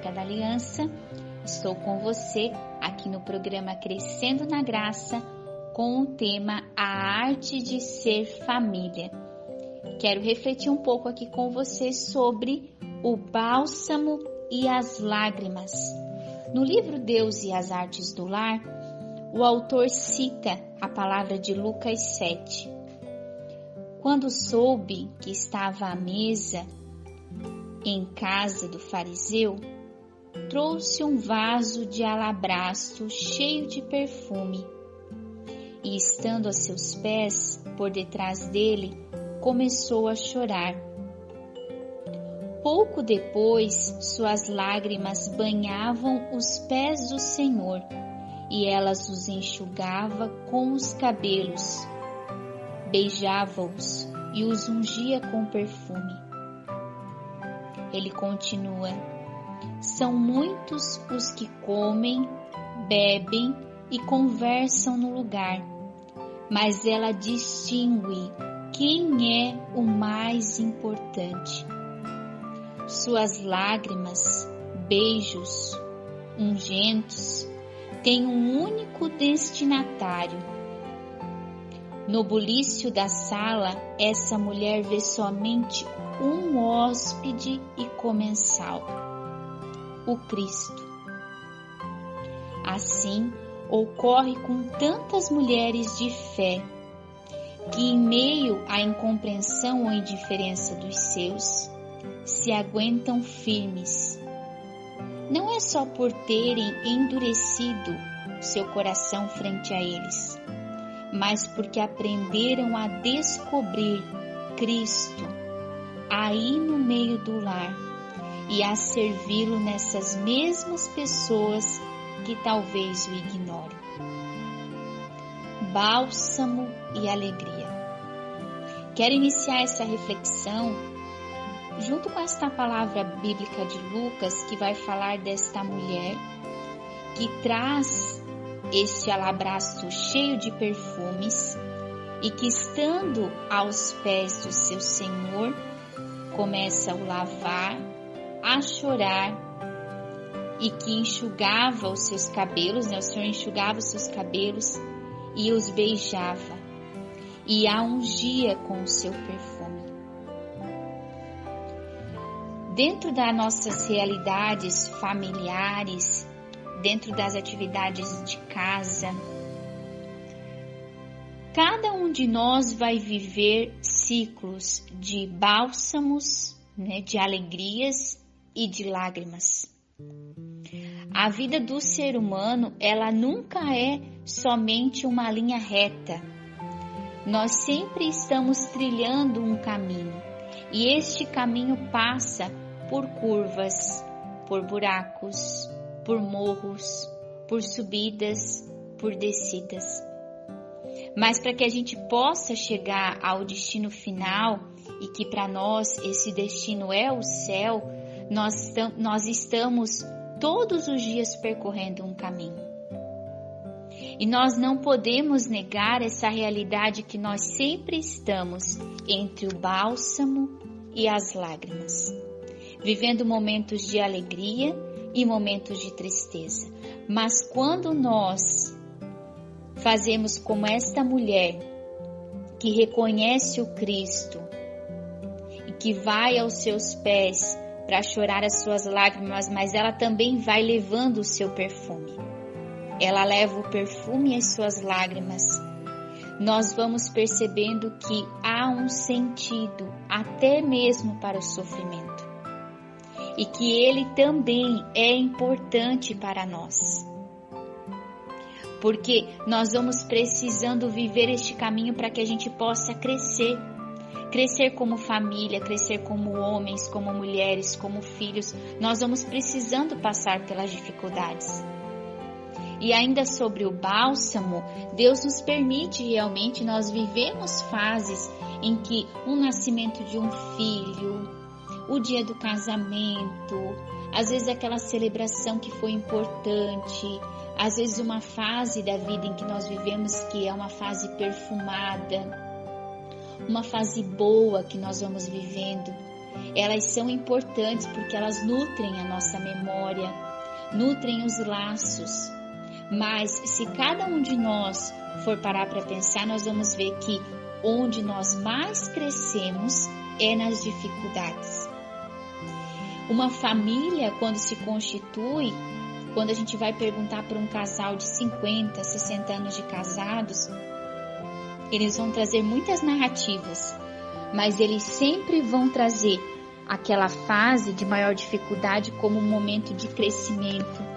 Arca da Aliança. Estou com você aqui no programa Crescendo na Graça com o tema A Arte de Ser Família. Quero refletir um pouco aqui com você sobre o bálsamo e as lágrimas. No livro Deus e as Artes do Lar, o autor cita a palavra de Lucas 7. Quando soube que estava à mesa em casa do fariseu, trouxe um vaso de alabastro cheio de perfume e, estando a seus pés, por detrás dele, começou a chorar. Pouco depois, suas lágrimas banhavam os pés do Senhor e elas os enxugava com os cabelos, beijava-os e os ungia com perfume. Ele continua: São muitos os que comem, bebem e conversam no lugar, mas ela distingue quem é o mais importante. Suas lágrimas, beijos, ungentos têm um único destinatário. No bulício da sala, essa mulher vê somente um hóspede e comensal, o Cristo. Assim ocorre com tantas mulheres de fé que, em meio à incompreensão ou indiferença dos seus, se aguentam firmes. Não é só por terem endurecido seu coração frente a eles, mas porque aprenderam a descobrir Cristo aí no meio do lar e a servi-lo nessas mesmas pessoas que talvez o ignorem. Bálsamo e alegria. Quero iniciar essa reflexão junto com esta palavra bíblica de Lucas que vai falar desta mulher que traz este alabastro cheio de perfumes e que estando aos pés do seu Senhor começa a o lavar, a chorar e que enxugava os seus cabelos, né? O Senhor enxugava os seus cabelos e os beijava e a ungia com o seu perfume. Dentro das nossas realidades familiares, dentro das atividades de casa, Cada um de nós vai viver ciclos de bálsamos, né, de alegrias e de lágrimas. A vida do ser humano, ela nunca é somente uma linha reta. Nós sempre estamos trilhando um caminho e este caminho passa por curvas, por buracos, por morros, por subidas, por descidas. Mas para que a gente possa chegar ao destino final e que para nós esse destino é o céu, nós, nós estamos todos os dias percorrendo um caminho. E nós não podemos negar essa realidade que nós sempre estamos entre o bálsamo e as lágrimas, vivendo momentos de alegria e momentos de tristeza. Mas quando nós fazemos como esta mulher que reconhece o Cristo e que vai aos seus pés para chorar as suas lágrimas, mas ela também vai levando o seu perfume. Ela leva o perfume e as suas lágrimas. Nós vamos percebendo que há um sentido até mesmo para o sofrimento e que ele também é importante para nós porque nós vamos precisando viver este caminho para que a gente possa crescer. Crescer como família, crescer como homens, como mulheres, como filhos, nós vamos precisando passar pelas dificuldades. E ainda sobre o bálsamo, Deus nos permite realmente nós vivemos fases em que o nascimento de um filho, o dia do casamento, às vezes aquela celebração que foi importante, às vezes uma fase da vida em que nós vivemos que é uma fase perfumada, uma fase boa que nós vamos vivendo, Elas são importantes porque elas nutrem a nossa memória, nutrem os laços. Mas se cada um de nós for parar para pensar, nós vamos ver que onde nós mais crescemos é nas dificuldades. Uma família, quando se constitui, quando a gente vai perguntar para um casal de 50, 60 anos de casados, eles vão trazer muitas narrativas, mas eles sempre vão trazer aquela fase de maior dificuldade como um momento de crescimento.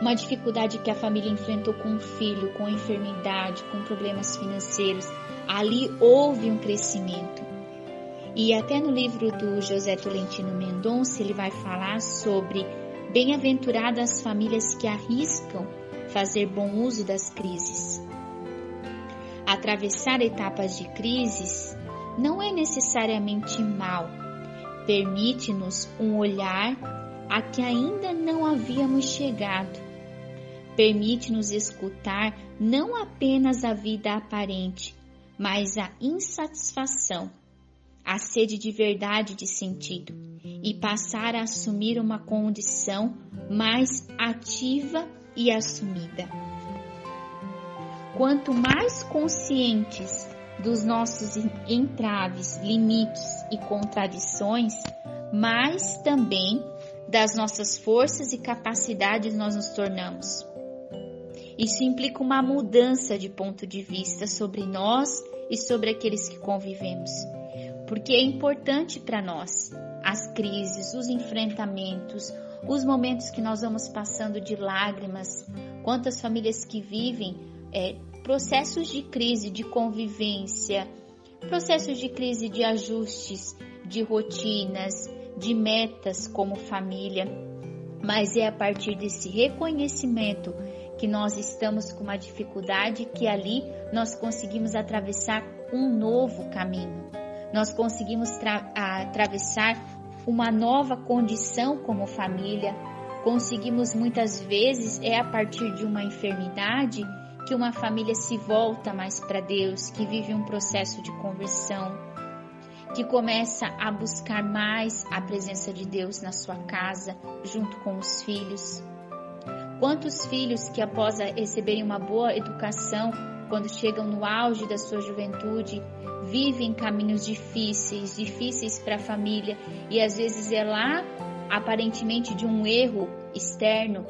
Uma dificuldade que a família enfrentou com um filho, com enfermidade, com problemas financeiros. Ali houve um crescimento. E até no livro do José Tolentino Mendonça, ele vai falar sobre bem-aventuradas famílias que arriscam fazer bom uso das crises. Atravessar etapas de crises não é necessariamente mal, permite-nos um olhar a que ainda não havíamos chegado. Permite-nos escutar não apenas a vida aparente, mas a insatisfação, a sede de verdade de sentido e passar a assumir uma condição mais ativa e assumida. Quanto mais conscientes dos nossos entraves, limites e contradições, mais também das nossas forças e capacidades nós nos tornamos. Isso implica uma mudança de ponto de vista sobre nós e sobre aqueles que convivemos, porque é importante para nós as crises, os enfrentamentos, os momentos que nós vamos passando de lágrimas, quantas famílias que vivem é, processos de crise de convivência, processos de crise de ajustes, de rotinas, de metas como família. Mas é a partir desse reconhecimento que nós estamos com uma dificuldade que ali nós conseguimos atravessar um novo caminho. Nós conseguimos atravessar uma nova condição como família. Conseguimos muitas vezes é a partir de uma enfermidade que uma família se volta mais para Deus, que vive um processo de conversão, que começa a buscar mais a presença de Deus na sua casa, junto com os filhos. Quantos filhos que após receberem uma boa educação, quando chegam no auge da sua juventude, vivem caminhos difíceis, difíceis para a família, e às vezes é lá, aparentemente de um erro externo,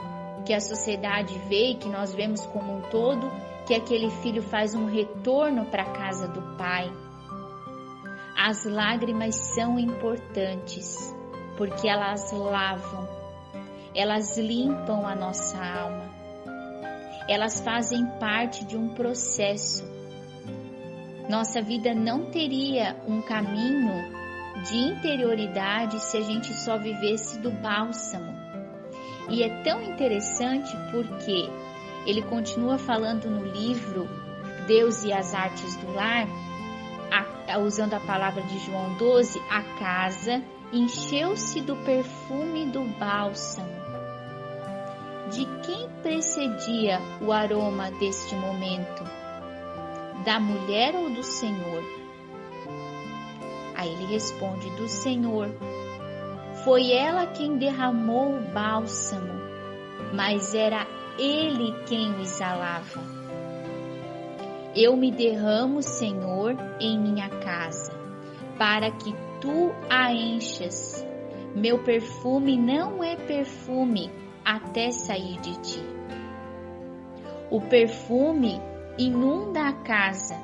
que a sociedade vê e que nós vemos como um todo, que aquele filho faz um retorno para a casa do pai. As lágrimas são importantes porque elas lavam, elas limpam a nossa alma, elas fazem parte de um processo. Nossa vida não teria um caminho de interioridade se a gente só vivesse do bálsamo e é tão interessante porque ele continua falando no livro Deus e as Artes do Lar, a, usando a palavra de João 12, a casa encheu-se do perfume do bálsamo. De quem precedia o aroma deste momento? Da mulher ou do Senhor? Aí ele responde: Do Senhor foi ela quem derramou o bálsamo, mas era ele quem o exalava. Eu me derramo, Senhor, em minha casa, para que tu a enchas. Meu perfume não é perfume até sair de ti. O perfume inunda a casa,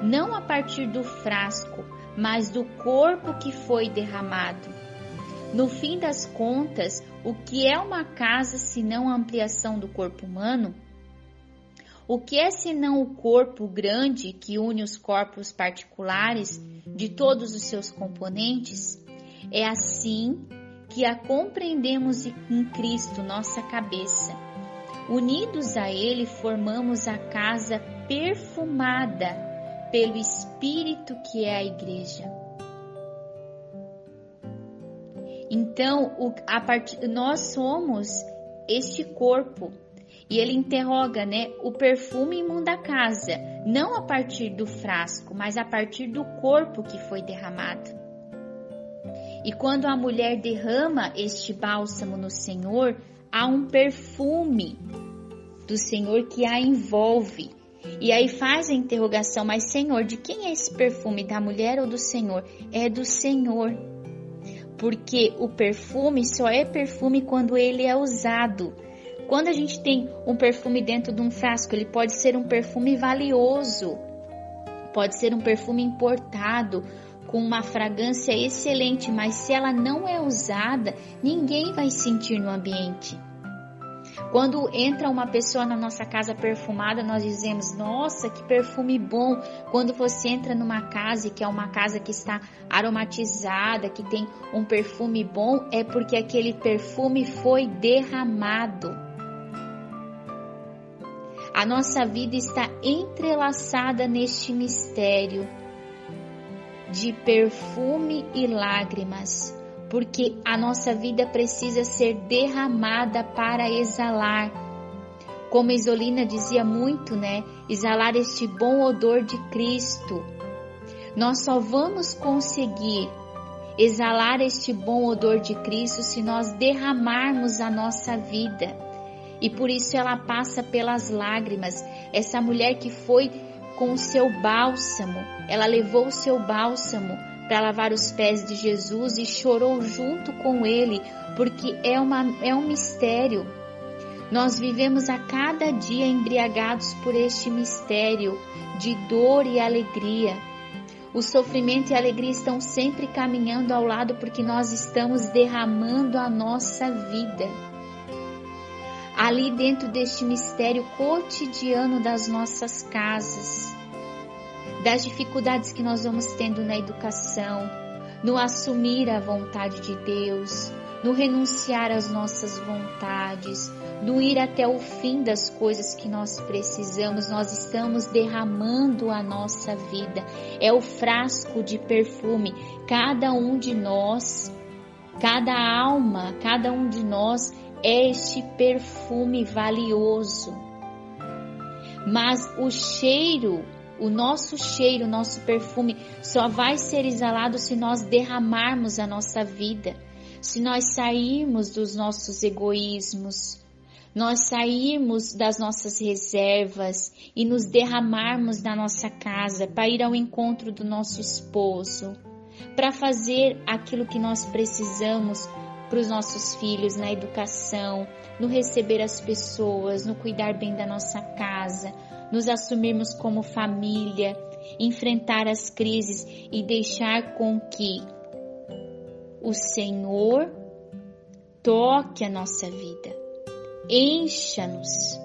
não a partir do frasco, mas do corpo que foi derramado no fim das contas, o que é uma casa senão a ampliação do corpo humano? O que é senão o corpo grande que une os corpos particulares de todos os seus componentes? É assim que a compreendemos em Cristo, nossa cabeça. Unidos a Ele, formamos a casa perfumada pelo Espírito que é a Igreja. Então, o, a part... nós somos este corpo. E ele interroga, né? O perfume imunda a casa, não a partir do frasco, mas a partir do corpo que foi derramado. E quando a mulher derrama este bálsamo no Senhor, há um perfume do Senhor que a envolve. E aí faz a interrogação, mas Senhor, de quem é esse perfume? Da mulher ou do Senhor? É do Senhor. Porque o perfume só é perfume quando ele é usado. Quando a gente tem um perfume dentro de um frasco, ele pode ser um perfume valioso, pode ser um perfume importado, com uma fragrância excelente, mas se ela não é usada, ninguém vai sentir no ambiente. Quando entra uma pessoa na nossa casa perfumada, nós dizemos: Nossa, que perfume bom! Quando você entra numa casa que é uma casa que está aromatizada, que tem um perfume bom, é porque aquele perfume foi derramado. A nossa vida está entrelaçada neste mistério de perfume e lágrimas, porque a nossa vida precisa ser derramada para exalar. Como Isolina dizia muito, né? Exalar este bom odor de Cristo. Nós só vamos conseguir exalar este bom odor de Cristo se nós derramarmos a nossa vida. E por isso ela passa pelas lágrimas. Essa mulher que foi com o seu bálsamo. Ela levou o seu bálsamo para lavar os pés de Jesus e chorou junto com ele, porque é, uma, é um mistério. Nós vivemos a cada dia embriagados por este mistério de dor e alegria. O sofrimento e a alegria estão sempre caminhando ao lado porque nós estamos derramando a nossa vida. Ali dentro deste mistério cotidiano das nossas casas, das dificuldades que nós vamos tendo na educação, no assumir a vontade de Deus, no renunciar às nossas vontades, no ir até o fim das coisas que nós precisamos, nós estamos derramando a nossa vida. É o frasco de perfume. Cada um de nós, cada alma, cada um de nós é este perfume valioso. Mas o cheiro o nosso cheiro, o nosso perfume só vai ser exalado se nós derramarmos a nossa vida, se nós sairmos dos nossos egoísmos, nós sairmos das nossas reservas e nos derramarmos na nossa casa para ir ao encontro do nosso esposo, para fazer aquilo que nós precisamos para os nossos filhos na educação, no receber as pessoas, no cuidar bem da nossa casa, nos assumirmos como família, enfrentar as crises e deixar com que o Senhor toque a nossa vida, encha-nos,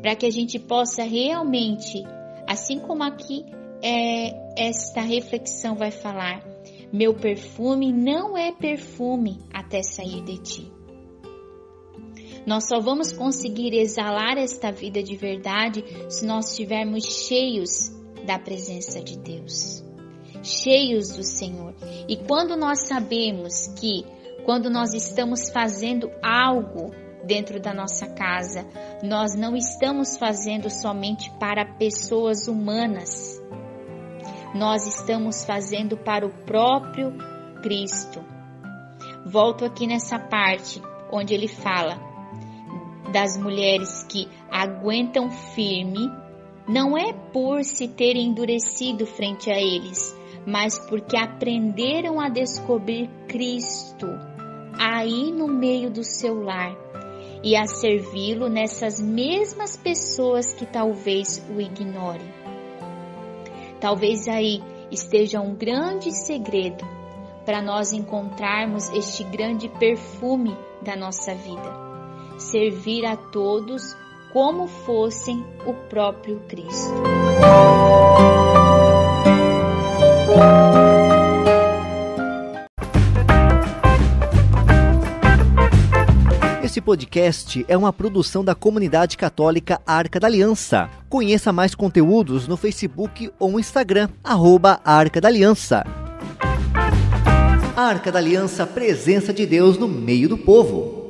para que a gente possa realmente, assim como aqui é, esta reflexão vai falar, meu perfume não é perfume até sair de ti. Nós só vamos conseguir exalar esta vida de verdade se nós estivermos cheios da presença de Deus, cheios do Senhor. E quando nós sabemos que, quando nós estamos fazendo algo dentro da nossa casa, nós não estamos fazendo somente para pessoas humanas, nós estamos fazendo para o próprio Cristo. Volto aqui nessa parte onde ele fala: das mulheres que aguentam firme não é por se terem endurecido frente a eles, mas porque aprenderam a descobrir Cristo aí no meio do seu lar e a servi-lo nessas mesmas pessoas que talvez o ignorem. Talvez aí esteja um grande segredo para nós encontrarmos este grande perfume da nossa vida servir a todos como fossem o próprio Cristo. Esse podcast é uma produção da comunidade católica Arca da Aliança. Conheça mais conteúdos no Facebook ou Instagram, arroba Arca da Aliança. Arca da Aliança, presença de Deus no meio do povo.